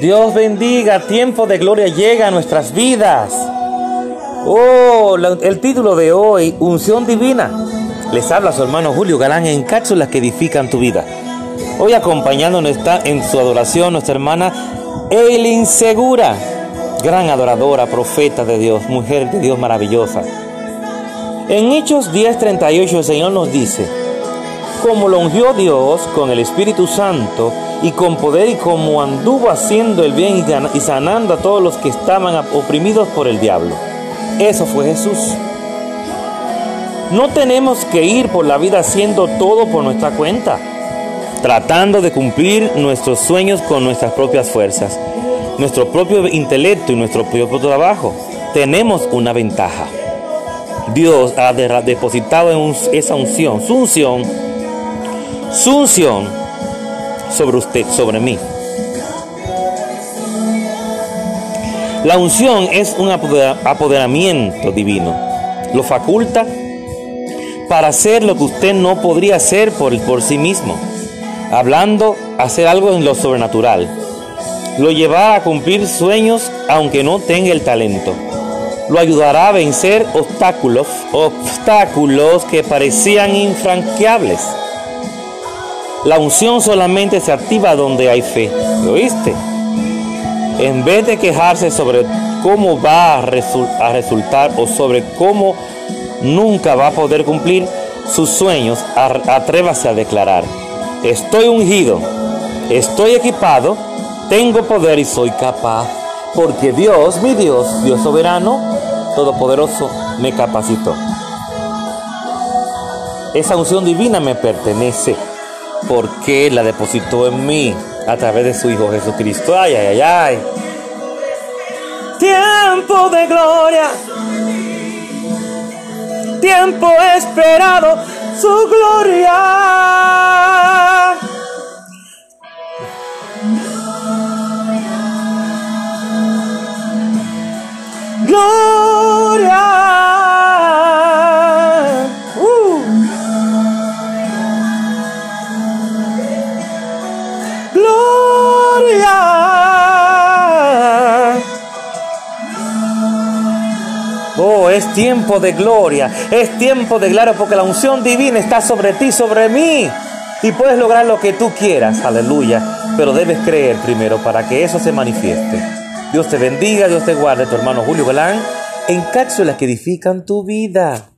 Dios bendiga, tiempo de gloria llega a nuestras vidas. Oh, el título de hoy, Unción Divina. Les habla su hermano Julio Galán en cápsulas que edifican tu vida. Hoy acompañándonos está en su adoración nuestra hermana Eileen Segura, gran adoradora, profeta de Dios, mujer de Dios maravillosa. En Hechos 10:38 el Señor nos dice, como lo ungió Dios con el Espíritu Santo y con poder y como anduvo haciendo el bien y sanando a todos los que estaban oprimidos por el diablo. Eso fue Jesús. No tenemos que ir por la vida haciendo todo por nuestra cuenta, tratando de cumplir nuestros sueños con nuestras propias fuerzas, nuestro propio intelecto y nuestro propio trabajo. Tenemos una ventaja. Dios ha depositado en esa unción, su unción, su unción sobre usted, sobre mí. La unción es un apoderamiento divino. Lo faculta para hacer lo que usted no podría hacer por, por sí mismo. Hablando, hacer algo en lo sobrenatural. Lo llevará a cumplir sueños aunque no tenga el talento. Lo ayudará a vencer obstáculos, obstáculos que parecían infranqueables la unción solamente se activa donde hay fe. ¿Lo oíste? En vez de quejarse sobre cómo va a, resultar o sobre cómo nunca va a poder cumplir sus sueños, atrévase a declarar, estoy ungido, estoy equipado, tengo poder y soy capaz, porque Dios, mi Dios, Dios soberano, todopoderoso, me capacitó. Esa unción divina me pertenece porque la depositó en mí a través de su Hijo Jesucristo. Ay, ay, ay, ay. Tiempo de gloria. Tiempo esperado. Su gloria. Tiempo de gloria, es tiempo de gloria porque la unción divina está sobre ti, sobre mí. Y puedes lograr lo que tú quieras, aleluya. Pero debes creer primero para que eso se manifieste. Dios te bendiga, Dios te guarde, tu hermano Julio Galán, en cápsulas que edifican tu vida.